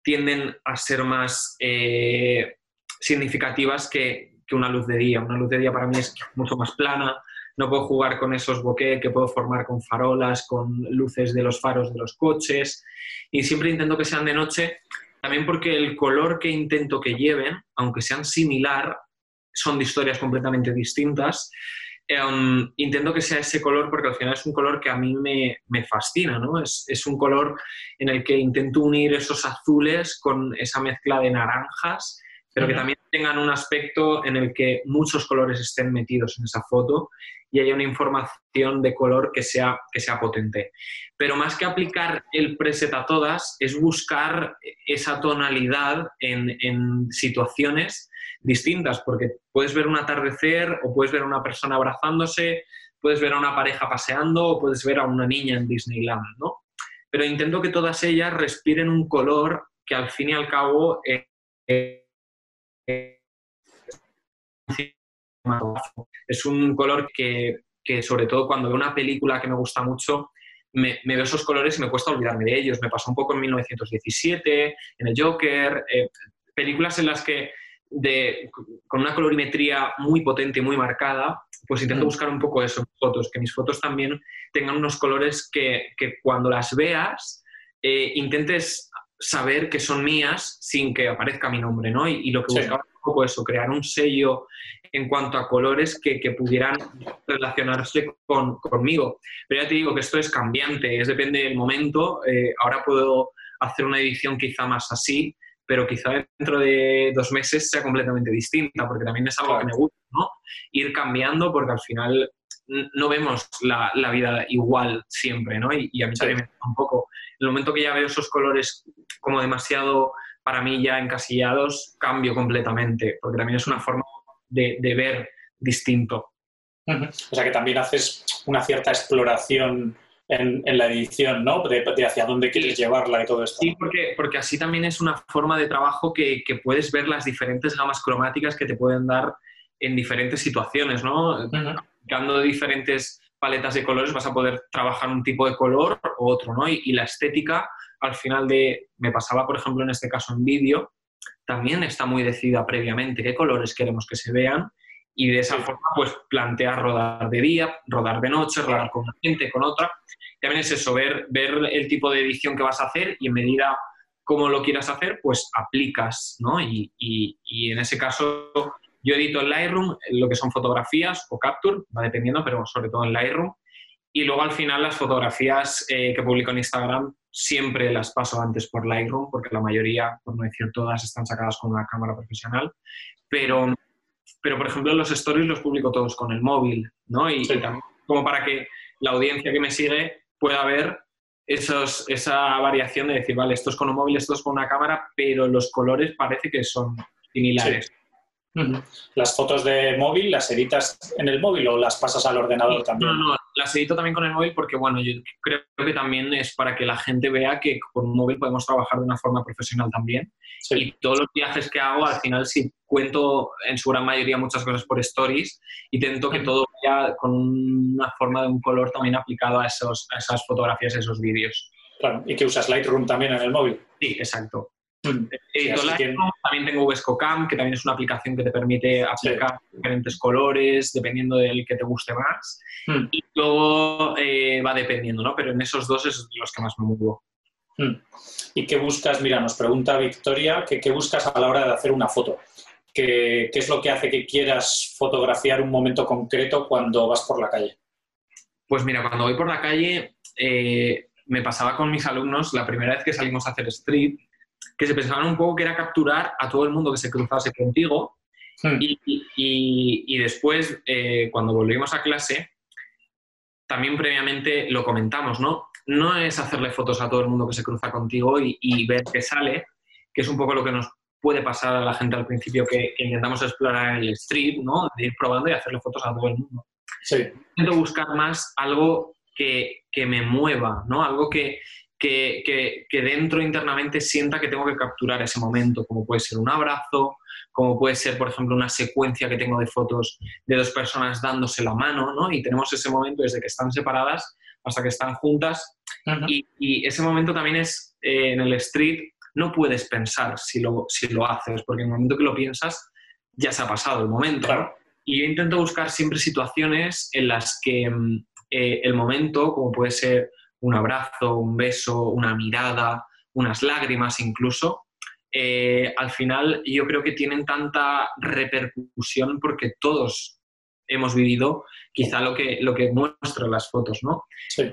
tienden a ser más... Eh, significativas que, que, una luz de día. Una luz de día para mí es mucho más plana, no puedo jugar con esos bokeh que puedo formar con farolas, con luces de los faros de los coches y siempre intento que sean de noche, también porque el color que intento que lleven, aunque sean similar, son de historias completamente distintas. Um, intento que sea ese color porque al final es un color que a mí me, me fascina, ¿no? Es, es, un color en el que intento unir esos azules con esa mezcla de naranjas pero que también tengan un aspecto en el que muchos colores estén metidos en esa foto y haya una información de color que sea, que sea potente. Pero más que aplicar el preset a todas, es buscar esa tonalidad en, en situaciones distintas, porque puedes ver un atardecer o puedes ver a una persona abrazándose, puedes ver a una pareja paseando o puedes ver a una niña en Disneyland, ¿no? Pero intento que todas ellas respiren un color que al fin y al cabo... Eh, es un color que, que, sobre todo cuando veo una película que me gusta mucho, me, me, veo esos colores y me cuesta olvidarme de ellos. Me pasó un poco en 1917, en el Joker, eh, películas en las que de, con una colorimetría muy potente y muy marcada, pues intento mm. buscar un poco eso en fotos, que mis fotos también tengan unos colores que, que cuando las veas eh, intentes saber que son mías sin que aparezca mi nombre, ¿no? Y, y lo que sí. buscaba un poco eso, crear un sello en cuanto a colores que, que pudieran relacionarse con, conmigo. Pero ya te digo que esto es cambiante, es depende del momento. Eh, ahora puedo hacer una edición quizá más así, pero quizá dentro de dos meses sea completamente distinta, porque también es algo que me gusta, ¿no? Ir cambiando, porque al final no vemos la, la vida igual siempre, ¿no? Y, y a mí sí. también me un poco. En el momento que ya veo esos colores como demasiado para mí ya encasillados, cambio completamente, porque también es una forma de, ver distinto. O sea que también haces una cierta exploración en, la edición, ¿no? De, hacia dónde quieres llevarla y todo esto. Sí, porque, porque así también es una forma de trabajo que, puedes ver las diferentes gamas cromáticas que te pueden dar en diferentes situaciones, ¿no? Aplicando diferentes paletas de colores vas a poder trabajar un tipo de color u otro, ¿no? Y, la estética, al final de, me pasaba, por ejemplo, en este caso en vídeo, también está muy decidida previamente qué colores queremos que se vean y de esa forma pues plantear rodar de día, rodar de noche, rodar con una gente, con otra. También es eso, ver, ver el tipo de edición que vas a hacer y en medida como lo quieras hacer, pues aplicas, ¿no? Y, y en ese caso yo edito en Lightroom lo que son fotografías o Capture, va dependiendo, pero sobre todo en Lightroom. Y luego al final las fotografías eh, que publico en Instagram siempre las paso antes por Lightroom, porque la mayoría, por no decir todas, están sacadas con una cámara profesional. Pero, pero por ejemplo, los stories los publico todos con el móvil, ¿no? Y, también como para que la audiencia que me sigue pueda ver esos, esa variación de decir, vale, esto es con un móvil, esto es con una cámara, pero los colores parece que son similares. ¿Las fotos de móvil las editas en el móvil o las pasas al ordenador también? No, no, las edito también con el móvil porque, bueno, yo creo que también es para que la gente vea que con un móvil podemos trabajar de una forma profesional también. Y todos los viajes que hago, al final sí cuento en su gran mayoría muchas cosas por stories y intento que todo vaya con una forma de un color también aplicado a, esos, a esas fotografías, a esos vídeos. Claro, y que usas Lightroom también en el móvil. Sí, exacto. También tengo VescoCam, que también es una aplicación que te permite aplicar diferentes colores dependiendo del que te guste más. Mm. Y luego eh, va dependiendo, ¿no? Pero en esos dos es los que más me muevo. Mm. ¿Y qué buscas? Mira, nos pregunta Victoria, ¿qué, buscas a la hora de hacer una foto? ¿Qué, es lo que hace que quieras fotografiar un momento concreto cuando vas por la calle? Pues mira, cuando voy por la calle, eh, me pasaba con mis alumnos la primera vez que salimos a hacer street, que se pensaban un poco que era capturar a todo el mundo que se cruzase contigo hmm. y, después, eh, cuando volvimos a clase, también previamente lo comentamos, ¿no? No es hacerle fotos a todo el mundo que se cruza contigo y, ver qué sale, que es un poco lo que nos puede pasar a la gente al principio que, intentamos explorar el street, ¿no? De ir probando y hacerle fotos a todo el mundo. Sí. Intento buscar más algo que, que me mueva, ¿no? Algo que, que, dentro internamente sienta que tengo que capturar ese momento, como puede ser un abrazo, como puede ser, por ejemplo, una secuencia que tengo de fotos de dos personas dándose la mano, ¿no? Y tenemos ese momento desde que están separadas hasta que están juntas. y, ese momento también es eh, en el street, no puedes pensar si lo, si lo haces, porque en el momento que lo piensas ya se ha pasado el momento. Y yo intento buscar siempre situaciones en las que mm, eh, el momento, como puede ser un abrazo, un beso, una mirada, unas lágrimas incluso, eh, al final yo creo que tienen tanta repercusión porque todos hemos vivido quizá lo que, lo que muestran las fotos, ¿no?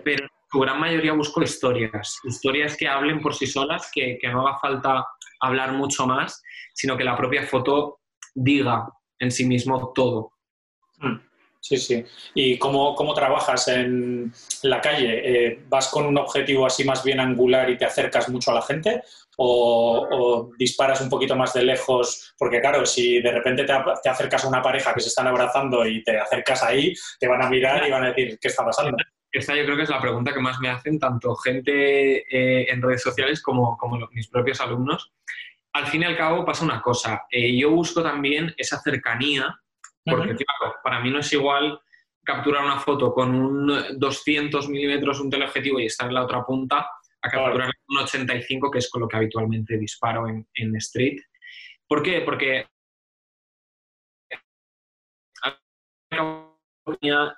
Pero en su gran mayoría busco historias, historias que hablen por sí solas, que, que no haga falta hablar mucho más, sino que la propia foto diga en sí mismo todo. Mm. Sí, sí. ¿Y cómo, cómo trabajas en la calle? Eh, ¿Vas con un objetivo así más bien angular y te acercas mucho a la gente? ¿O, disparas un poquito más de lejos? Porque claro, si de repente te, acercas a una pareja que se están abrazando y te acercas ahí, te van a mirar y van a decir, ¿qué está pasando? Esta yo creo que es la pregunta que más me hacen tanto gente eh, en redes sociales como, como mis propios alumnos. Al fin y al cabo pasa una cosa, eh, yo busco también esa cercanía porque, claro, para mí no es igual capturar una foto con un 200 milímetros, un teleobjetivo y estar en la otra punta, a capturar un 85, que es con lo que habitualmente disparo en, en street. ¿Por qué? Porque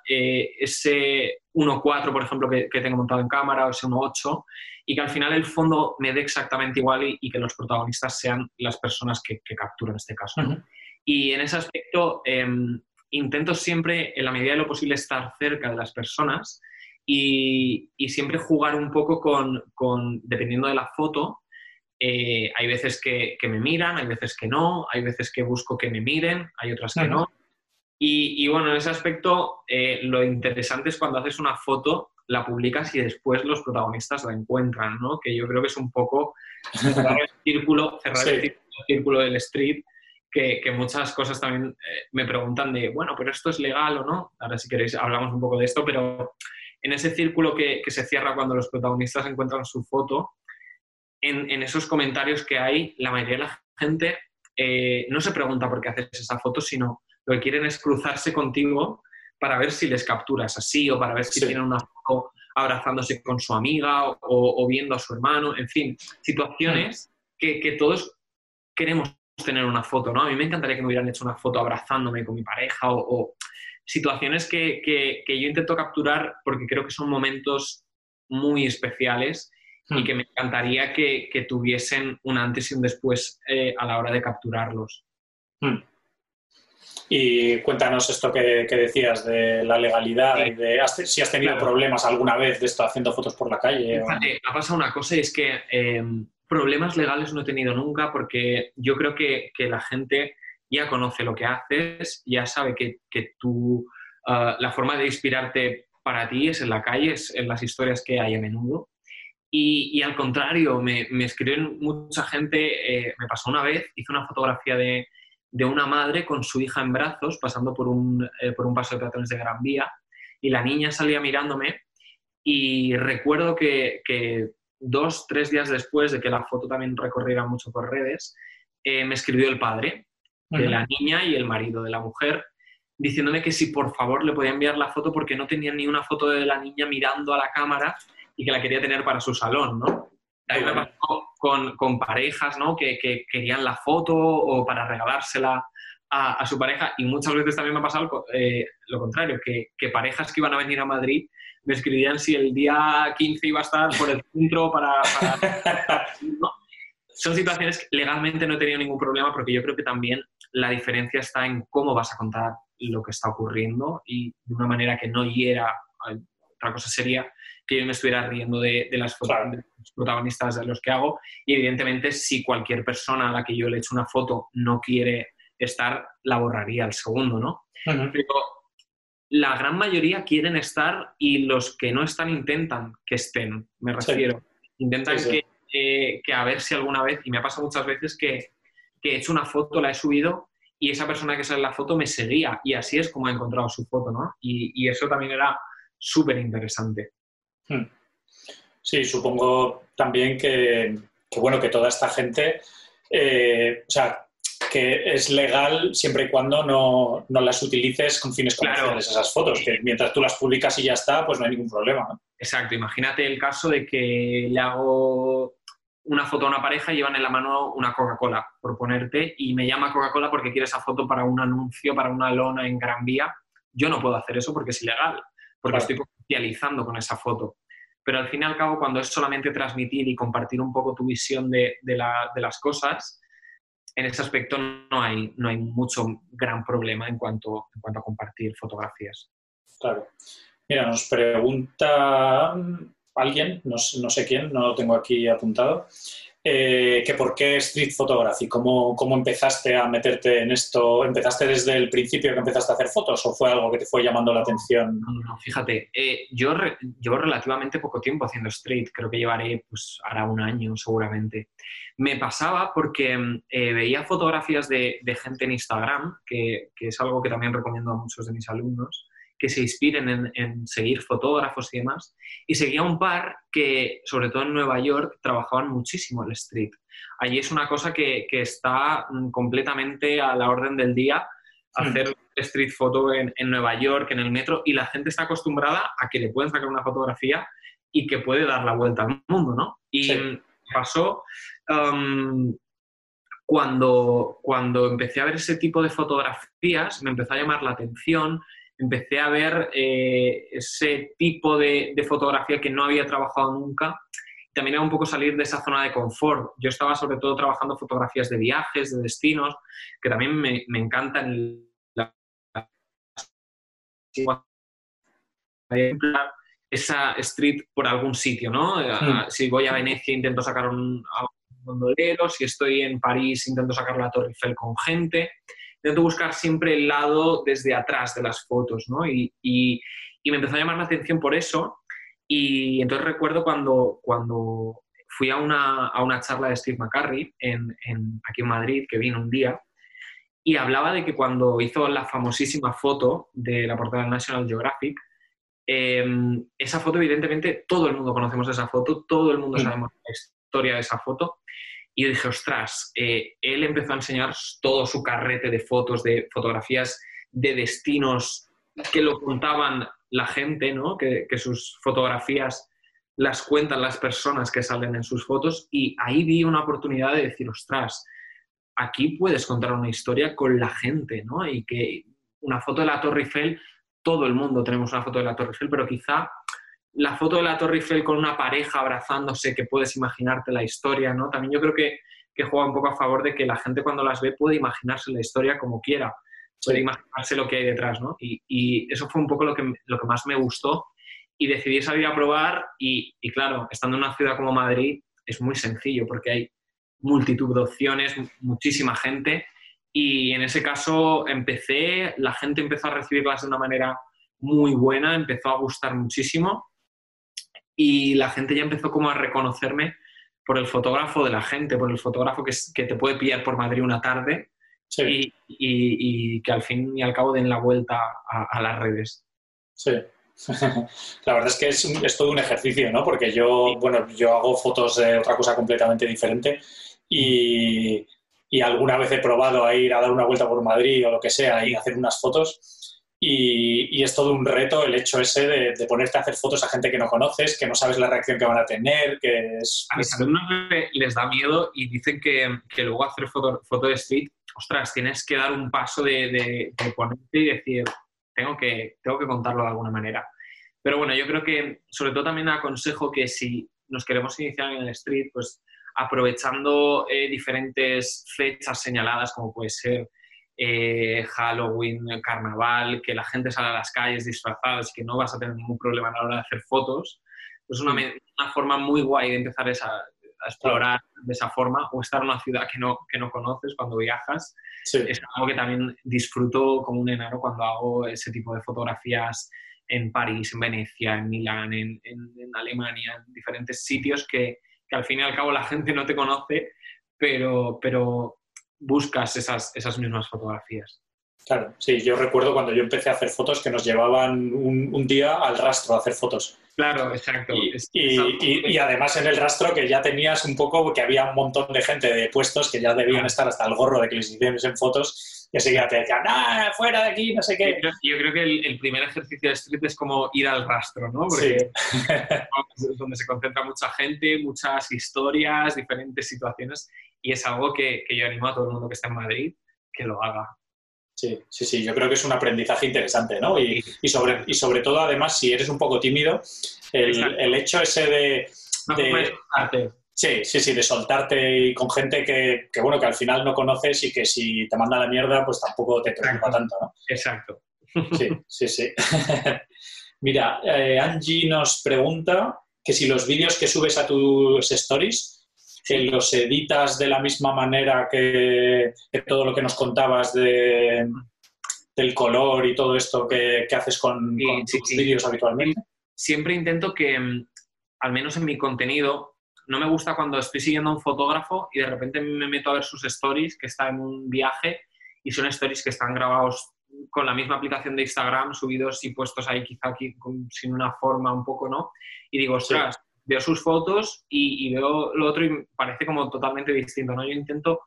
eh, ese 1.4, por ejemplo, que, tengo montado en cámara, o ese 1.8, y que al final el fondo me dé exactamente igual y, que los protagonistas sean las personas que, que capturan este caso. Y en ese aspecto em, intento siempre, en la medida de lo posible, estar cerca de las personas y, siempre jugar un poco con, dependiendo de la foto, eh, hay veces que, me miran, hay veces que no, hay veces que busco que me miren, hay otras que no. Y, bueno, en ese aspecto, eh, lo interesante es cuando haces una foto, la publicas y después los protagonistas la encuentran, ¿no? Que yo creo que es un poco cerrar el círculo, cerrar el círculo del street, que, que muchas cosas también eh, me preguntan de, bueno, pero esto es legal o no. Ahora si queréis hablamos un poco de esto, pero en ese círculo que, que se cierra cuando los protagonistas encuentran su foto, en, en, esos comentarios que hay, la mayoría de la gente eh, no se pregunta por qué haces esa foto, sino lo que quieren es cruzarse contigo para ver si les capturas así o para ver si tienen una foto abrazándose con su amiga o, viendo a su hermano, en fin, situaciones que, que, todos queremos tener una foto, ¿no? A mí me encantaría que me hubieran hecho una foto abrazándome con mi pareja o, situaciones que, que, yo intento capturar porque creo que son momentos muy especiales y hmm. que me encantaría que, tuviesen un antes y un después eh, a la hora de capturarlos. Hmm. Y cuéntanos esto que, decías de la legalidad y de si has tenido problemas alguna vez de esto haciendo fotos por la calle. Ha pasado una cosa y es que em, problemas legales no he tenido nunca porque yo creo que, la gente ya conoce lo que haces, ya sabe que, que tú, ah, la forma de inspirarte para ti es en la calle, es en las historias que hay a menudo. Y, al contrario, me, me escriben mucha gente, eh, me pasó una vez, hice una fotografía de, de, una madre con su hija en brazos pasando por un, eh, por un paso de peatones de Gran Vía y la niña salía mirándome y recuerdo que, que, dos, tres días después de que la foto también recorriera mucho por redes, eh, me escribió el padre de la niña y el marido de la mujer diciéndome que si por favor le podía enviar la foto porque no tenía ni una foto de la niña mirando a la cámara y que la quería tener para su salón, ¿no? A mí me pasó con, con parejas, ¿no? Que, que, querían la foto o para regalársela a, a, su pareja y muchas veces también me ha pasado eh, lo contrario, que, que, parejas que iban a venir a Madrid me escribían si el día 15 iba a estar por el centro para... para ¿no? Son situaciones que legalmente no he tenido ningún problema porque yo creo que también la diferencia está en cómo vas a contar lo que está ocurriendo y de una manera que no hiera. Otra cosa sería que yo me estuviera riendo de, las fotos de los protagonistas de los que hago. Y evidentemente, si cualquier persona a la que yo le echo una foto no quiere estar, la borraría al segundo, ¿no? Pero la gran mayoría quieren estar y los que no están intentan que estén, me refiero. Intentan Que, que, a ver si alguna vez, y me ha pasado muchas veces que, que he hecho una foto, la he subido y esa persona que sale en la foto me seguía y así es como ha encontrado su foto, ¿no? Y, y eso también era súper interesante. Hmm. Sí, supongo también que, bueno, que toda esta gente, eh, o sea, que es legal siempre y cuando no, las utilices con fines comerciales esas fotos, que mientras tú las publicas y ya está, pues no hay ningún problema. Exacto, imagínate el caso de que le hago una foto a una pareja y llevan en la mano una Coca-Cola, por ponerte, y me llama Coca-Cola porque quiere esa foto para un anuncio, para una lona en Gran Vía. Yo no puedo hacer eso porque es ilegal, porque estoy comercializando con esa foto pero al fin y al cabo cuando es solamente transmitir y compartir un poco tu visión de, de, la, de las cosas, en ese aspecto no hay, no hay mucho gran problema en cuanto, en cuanto a compartir fotografías. Claro. Mira, nos pregunta alguien, no, no sé quién, no lo tengo aquí apuntado, eh, que por qué street photography, ¿Cómo, ¿Cómo, empezaste a meterte en esto? ¿Empezaste desde el principio que empezaste a hacer fotos o fue algo que te fue llamando la atención? No, no, fíjate, eh, yo llevo relativamente poco tiempo haciendo street, creo que llevaré, pues, ahora un año seguramente. Me pasaba porque eh, veía fotografías de, de, gente en Instagram, que, que es algo que también recomiendo a muchos de mis alumnos, que se inspiren en, seguir fotógrafos y demás. Y seguía un par que, sobre todo en Nueva York, trabajaban muchísimo el street. Allí es una cosa que, está mm, completamente a la orden del día, hacer street photo en, Nueva York, en el metro, y la gente está acostumbrada a que le pueden sacar una fotografía y que puede dar la vuelta al mundo, ¿no? Y pasó um, cuando, cuando empecé a ver ese tipo de fotografías, me empezó a llamar la atención empecé a ver eh, ese tipo de, fotografía que no había trabajado nunca. También era un poco salir de esa zona de confort. Yo estaba sobre todo trabajando fotografías de viajes, de destinos, que también me, me encantan. esa street por algún sitio, ¿no? Hmm. Si voy a Venecia intento sacar un, un gondolero, si estoy en París intento sacar la Torre Eiffel con gente intento buscar siempre el lado desde atrás de las fotos, ¿no? Y, y, me empezó a llamar la atención por eso Y entonces recuerdo cuando, cuando fui a una, a una charla de Steve McCurry en, aquí en Madrid, que vino un día, y hablaba de que cuando hizo la famosísima foto de la portada del National Geographic, em, esa foto, evidentemente, todo el mundo conocemos esa foto, todo el mundo sabemos la historia de esa foto. Y dije, ostras, eh, él empezó a enseñar todo su carrete de fotos, de fotografías de destinos que lo contaban la gente, ¿no? que, que sus fotografías las cuentan las personas que salen en sus fotos y ahí vi una oportunidad de decir, ostras, aquí puedes contar una historia con la gente, ¿no? Y que una foto de la Torre Eiffel, todo el mundo tenemos una foto de la Torre Eiffel, pero quizá la foto de la Torre Eiffel con una pareja abrazándose, que puedes imaginarte la historia, ¿no? También yo creo que, que juega un poco a favor de que la gente cuando las ve puede imaginarse la historia como quiera, puede imaginarse lo que hay detrás, ¿no? Y, y, eso fue un poco lo que, lo que más me gustó y decidí salir a probar y, y claro, estando en una ciudad como Madrid es muy sencillo porque hay multitud de opciones, muchísima gente. Y en ese caso empecé, la gente empezó a recibirlas de una manera muy buena, empezó a gustar muchísimo y la gente ya empezó como a reconocerme por el fotógrafo de la gente, por el fotógrafo que, que te puede pillar por Madrid una tarde y, y, que al fin y al cabo den la vuelta a, a las redes. Sí, la verdad es que es, es, todo un ejercicio, ¿no? Porque yo, bueno, yo hago fotos de otra cosa completamente diferente y, alguna vez he probado a ir a dar una vuelta por Madrid o lo que sea y hacer unas fotos. Y, es todo un reto el hecho ese de, ponerte a hacer fotos a gente que no conoces, que no sabes la reacción que van a tener, que es... A mis alumnos les da miedo y dicen que, que luego hacer foto, foto, de street, ostras, tienes que dar un paso de, de, ponerte y decir, tengo que, tengo que contarlo de alguna manera. Pero bueno, yo creo que sobre todo también aconsejo que si nos queremos iniciar en el street, pues aprovechando eh, diferentes fechas señaladas, como puede ser eh, Halloween, Carnaval, que la gente sale a las calles disfrazada y que no vas a tener ningún problema a la hora de hacer fotos, pues una, una forma muy guay de empezar a explorar de esa forma o estar en una ciudad que no, que no conoces cuando viajas. Es algo que también disfruto como un enano cuando hago ese tipo de fotografías en París, en Venecia, en Milán, en, en, en Alemania, en diferentes sitios que, que al fin y al cabo la gente no te conoce, pero, pero buscas esas, esas mismas fotografías. Claro, sí, yo recuerdo cuando yo empecé a hacer fotos que nos llevaban un, día al rastro a hacer fotos. Claro, exacto. Y, y, además en el rastro que ya tenías un poco, que había un montón de gente de puestos que ya debían estar hasta el gorro de que les hicieran en fotos y enseguida te decían, ¡ah, fuera de aquí! No sé qué. Yo creo, que el, primer ejercicio de street es como ir al rastro, ¿no? Porque es donde se concentra mucha gente, muchas historias, diferentes situaciones, y es algo que, que yo animo a todo el mundo que está en Madrid que lo haga. Sí, sí, sí, yo creo que es un aprendizaje interesante, ¿no? Y, y, sobre, y sobre todo, además, si eres un poco tímido, el, el hecho ese de... de Sí, sí, sí, de soltarte y con gente que, que, bueno, que al final no conoces y que si te manda la mierda, pues tampoco te preocupa tanto, ¿no? Exacto. Sí, sí, sí. Mira, eh, Angie nos pregunta que si los vídeos que subes a tus stories que los editas de la misma manera que, todo lo que nos contabas de, del color y todo esto que, que haces con, tus vídeos habitualmente. Siempre intento que, mm, al menos en mi contenido, no me gusta cuando estoy siguiendo a un fotógrafo y de repente me meto a ver sus stories, que está en un viaje, y son stories que están grabados con la misma aplicación de Instagram, subidos y puestos ahí quizá aquí sin una forma un poco, ¿no? Y digo, ostras, veo sus fotos y, veo lo otro y parece como totalmente distinto, ¿no? Yo intento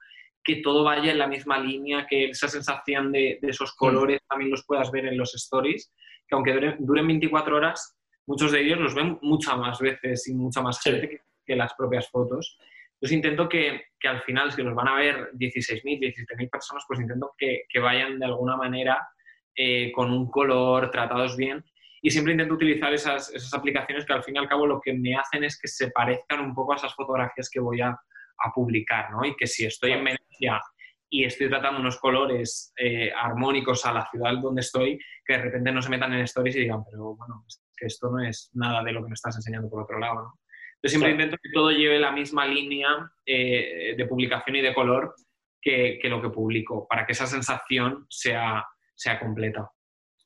que todo vaya en la misma línea, que esa sensación de, esos colores también los puedas ver en los stories, que aunque duren, 24 horas, muchos de ellos los ven muchas más veces y mucha más gente que que las propias fotos. Entonces intento que, que al final, si los van a ver 16.000, 17.000 personas, pues intento que, que, vayan de alguna manera eh, con un color, tratados bien. Y siempre intento utilizar esas, esas, aplicaciones que al fin y al cabo lo que me hacen es que se parezcan un poco a esas fotografías que voy a, a publicar, ¿no? Y que si estoy en Venecia y estoy tratando unos colores eh, armónicos a la ciudad donde estoy, que de repente no se metan en stories y digan, pero bueno, es que esto no es nada de lo que me estás enseñando por otro lado, ¿no? Yo siempre intento que todo lleve la misma línea eh, de publicación y de color que, que, lo que publico, para que esa sensación sea, sea completa.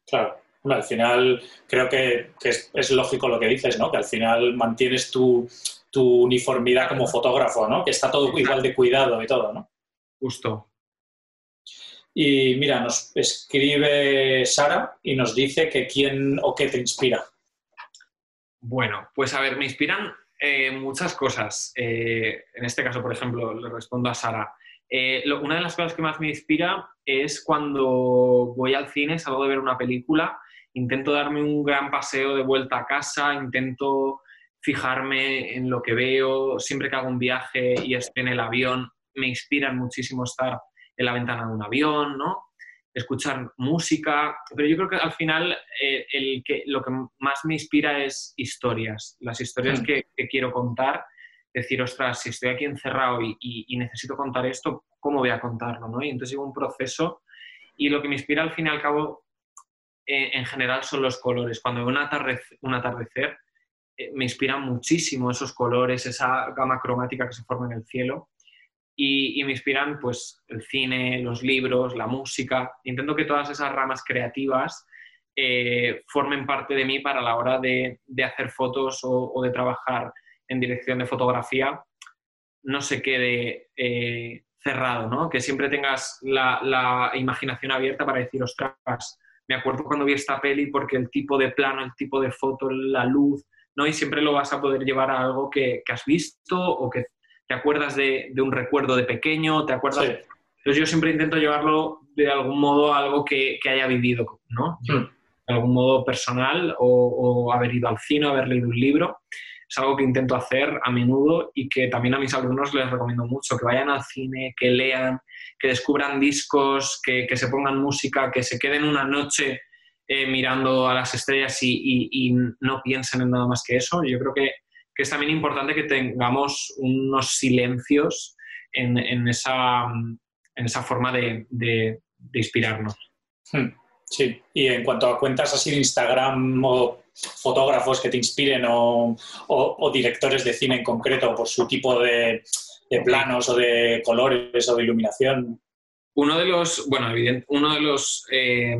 Claro, al final creo que, es, lógico lo que dices, ¿no? Que al final mantienes tu, uniformidad como fotógrafo, ¿no? Que está todo igual de cuidado y todo, ¿no? Justo. Y mira, nos escribe Sara y nos dice que quién o qué te inspira. Bueno, pues a ver, me inspiran eh, muchas cosas. Eh, en este caso, por ejemplo, le respondo a Sara. Eh, una de las cosas que más me inspira es cuando voy al cine, salgo de ver una película, intento darme un gran paseo de vuelta a casa, intento fijarme en lo que veo, siempre que hago un viaje y estoy en el avión, me inspiran muchísimo estar en la ventana de un avión, ¿no? escuchar música, pero yo creo que al final eh, el que, lo que más me inspira es historias, las historias mm. que, quiero contar, decir, ostras, si estoy aquí encerrado y, necesito contar esto, ¿cómo voy a contarlo? ¿no? Y entonces llevo un proceso y lo que me inspira al fin y al cabo eh, en general son los colores. Cuando veo un atardecer, eh, me inspiran muchísimo esos colores, esa gama cromática que se forma en el cielo y, me inspiran pues el cine, los libros, la música. Intento que todas esas ramas creativas eh, formen parte de mí para la hora de, hacer fotos o, de trabajar en dirección de fotografía, no se quede cerrado, ¿no? Que siempre tengas la, imaginación abierta para decir, ostras, me acuerdo cuando vi esta peli porque el tipo de plano, el tipo de foto, la luz, ¿no? Y siempre lo vas a poder llevar a algo que, que has visto o que te acuerdas de, un recuerdo de pequeño, te acuerdas... Entonces yo siempre intento llevarlo de algún modo a algo que, haya vivido, ¿no? Hmm. De algún modo personal o, haber ido al cine, haber leído un libro. Es algo que intento hacer a menudo y que también a mis alumnos les recomiendo mucho, que vayan al cine, que lean, que descubran discos, que, se pongan música, que se queden una noche eh, mirando a las estrellas y, no piensen en nada más que eso. Yo creo que que es también importante que tengamos unos silencios en, esa, en esa, forma de, inspirarnos. Hmm, sí, y en cuanto a cuentas así de Instagram o fotógrafos que te inspiren o, directores de cine en concreto por su tipo de, planos o de colores o de iluminación. Uno de los, bueno, evidente, uno de los, eh,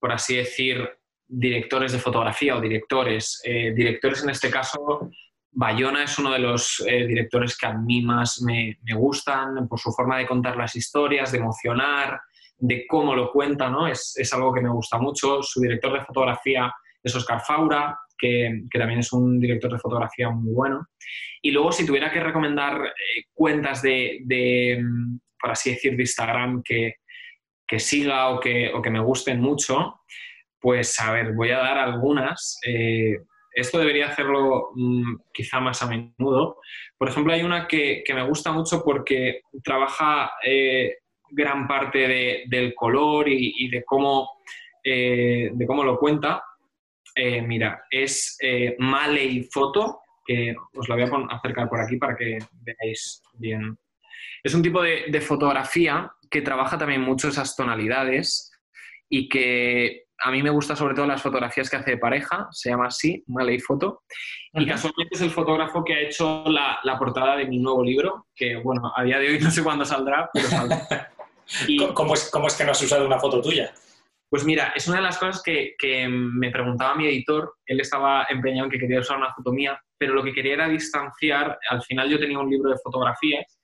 por así decir, directores de fotografía o directores. Eh, directores en este caso, Bayona es uno de los eh, directores que a mí más me, gustan por su forma de contar las historias, de emocionar, de cómo lo cuenta, ¿no? Es, algo que me gusta mucho. Su director de fotografía es Oscar Faura, que, también es un director de fotografía muy bueno. Y luego, si tuviera que recomendar eh, cuentas de, mm, por así decir, de Instagram que, que siga o que, o que me gusten mucho, pues a ver, voy a dar algunas. Eh, esto debería hacerlo mm, quizá más a menudo. Por ejemplo, hay una que, me gusta mucho porque trabaja eh, gran parte del color y, de, cómo, eh, de cómo lo cuenta. mira, es Maley Photo, que os la voy a acercar por aquí para que veáis bien. Es un tipo de, de fotografía que trabaja también mucho esas tonalidades y que a mí me gusta sobre todo las fotografías que hace de pareja, se llama así, Malay Foto. Y casualmente es el fotógrafo que ha hecho la, portada de mi nuevo libro, que bueno, a día de hoy no sé cuándo saldrá, pero saldrá. ¿Cómo, es, ¿Cómo, es, que no has usado una foto tuya? Pues mira, es una de las cosas que, me preguntaba mi editor. Él estaba empeñado en que quería usar una foto mía, pero lo que quería era distanciar. Al final yo tenía un libro de fotografías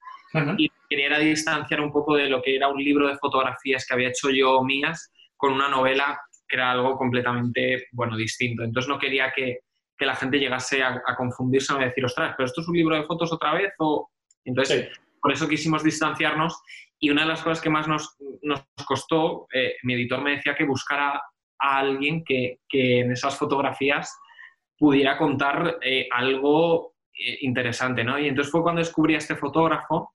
y quería era distanciar un poco de lo que era un libro de fotografías que había hecho yo mías con una novela era algo completamente, bueno, distinto. Entonces no quería que, la gente llegase a, confundirse o a decir, ostras, pero esto es un libro de fotos otra vez o... Entonces, por eso quisimos distanciarnos y una de las cosas que más nos, costó, eh, mi editor me decía que buscara a alguien que, en esas fotografías pudiera contar eh, algo eh, interesante, ¿no? Y entonces fue cuando descubrí a este fotógrafo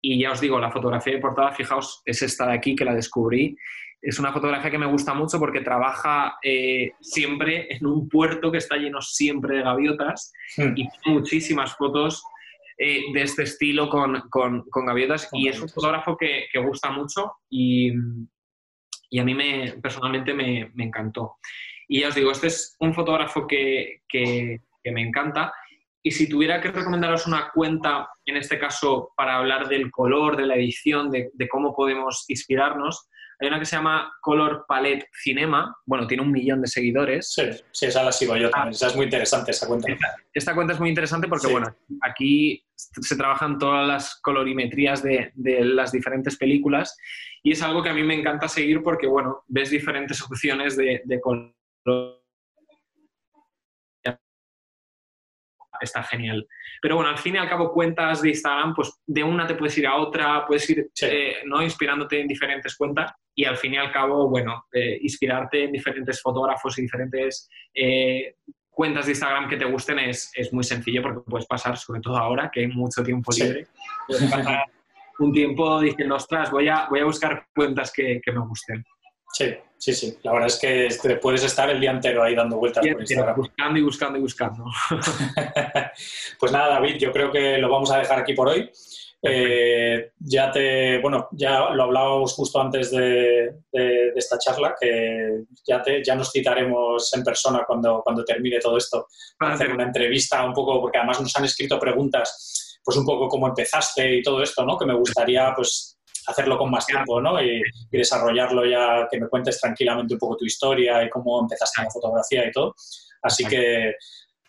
y ya os digo, la fotografía de portada, fijaos, es esta de aquí que la descubrí es una fotografía que me gusta mucho porque trabaja eh, siempre en un puerto que está lleno siempre de gaviotas hmm. y muchísimas fotos eh, de este estilo con, gaviotas. Y es un fotógrafo que, gusta mucho y, a mí me, personalmente me, encantó. Y ya os digo, este es un fotógrafo que, me encanta. Y si tuviera que recomendaros una cuenta, en este caso para hablar del color, de la edición, de, de cómo podemos inspirarnos, hay una que se llama Color Palette Cinema, bueno, tiene un millón de seguidores. Sí, sí esa la sigo yo también, esa es muy interesante esa cuenta. Esta, cuenta es muy interesante porque, bueno, aquí se trabajan todas las colorimetrías de, las diferentes películas y es algo que a mí me encanta seguir porque, bueno, ves diferentes opciones de, de color está genial. Pero bueno, al fin y al cabo, cuentas de Instagram, pues de una te puedes ir a otra, puedes ir eh, ¿no? inspirándote en diferentes cuentas y al fin y al cabo, bueno, eh, inspirarte en diferentes fotógrafos y diferentes eh, cuentas de Instagram que te gusten es, es, muy sencillo porque puedes pasar, sobre todo ahora que hay mucho tiempo libre, puedes pasar un tiempo diciendo, ostras, voy a, voy a buscar cuentas que, que me gusten. Sí, sí, sí. La verdad es que puedes estar el día entero ahí dando vueltas por Instagram. Buscando y buscando y buscando. pues nada, David, yo creo que lo vamos a dejar aquí por hoy. Eh, ya te, bueno, ya lo hablábamos justo antes de, esta charla, que ya, te, ya nos citaremos en persona cuando, cuando termine todo esto, para hacer una entrevista un poco, porque además nos han escrito preguntas, pues un poco cómo empezaste y todo esto, ¿no? Que me gustaría, pues, hacerlo con más tiempo, ¿no? Y, desarrollarlo ya, que me cuentes tranquilamente un poco tu historia y cómo empezaste en la fotografía y todo. Así que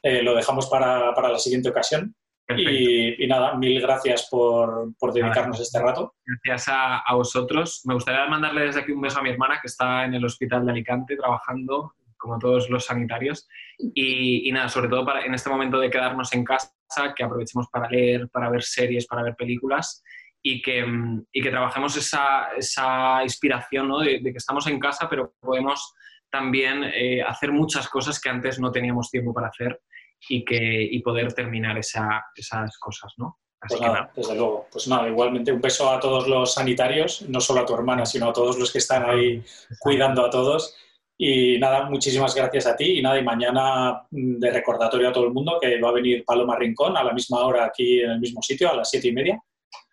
eh, lo dejamos para, para, la siguiente ocasión. Y, nada, mil gracias por, por dedicarnos este rato. Gracias a, a, vosotros. Me gustaría mandarle desde aquí un beso a mi hermana que está en el hospital de Alicante trabajando, como todos los sanitarios. Y, y nada, sobre todo para, en este momento de quedarnos en casa, que aprovechemos para leer, para ver series, para ver películas y que, y que trabajemos esa, esa inspiración ¿no? de, que estamos en casa, pero podemos también eh, hacer muchas cosas que antes no teníamos tiempo para hacer y, que, y poder terminar esa, esas cosas, ¿no? pues nada, desde luego. Pues nada, igualmente un beso a todos los sanitarios, no solo a tu hermana, sino a todos los que están ahí cuidando a todos. Y nada, muchísimas gracias a ti. Y nada, y mañana mm, de recordatorio a todo el mundo que va a venir Paloma Rincón a la misma hora aquí en el mismo sitio, a las siete y media.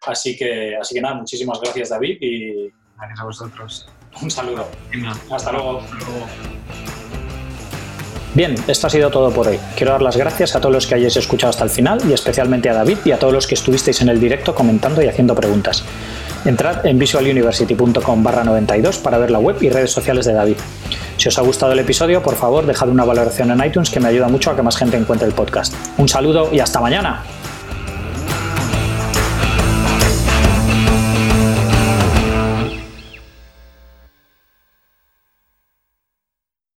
Así que, así que nada, muchísimas gracias David y... Gracias a vosotros. Un saludo. Hasta luego. Bien, esto ha sido todo por hoy. Quiero dar las gracias a todos los que hayáis escuchado hasta el final y especialmente a David y a todos los que estuvisteis en el directo comentando y haciendo preguntas. Entrad en visualuniversity.com barra 92 para ver la web y redes sociales de David. Si os ha gustado el episodio, por favor, dejad una valoración en iTunes que me ayuda mucho a que más gente encuentre el podcast. Un saludo y hasta mañana.